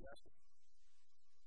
Yes.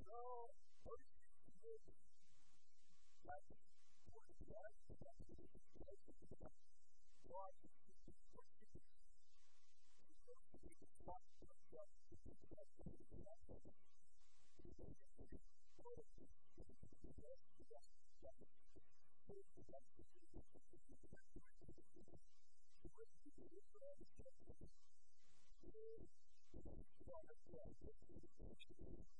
So, what do you do? Like, what is that? That's the situation. Why do you do this? Thank you.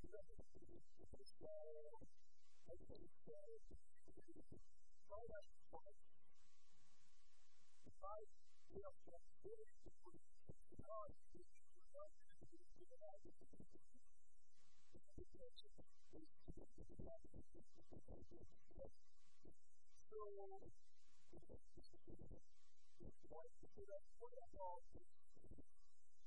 So, what is it that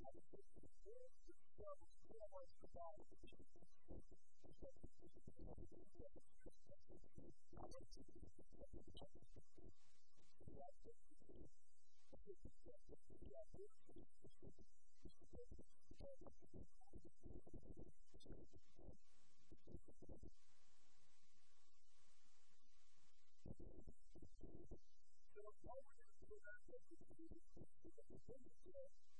So, what we're going to do now is we're going to do this.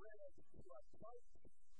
Whereas if you. are close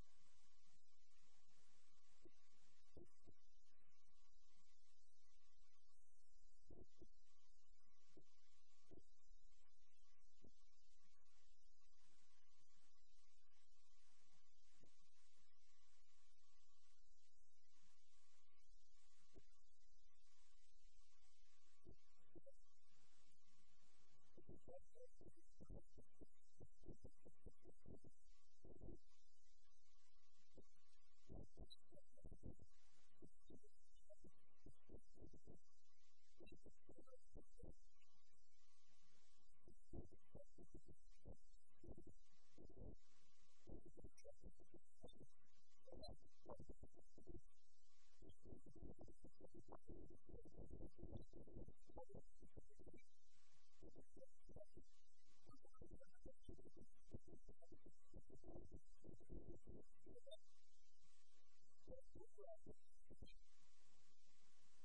are all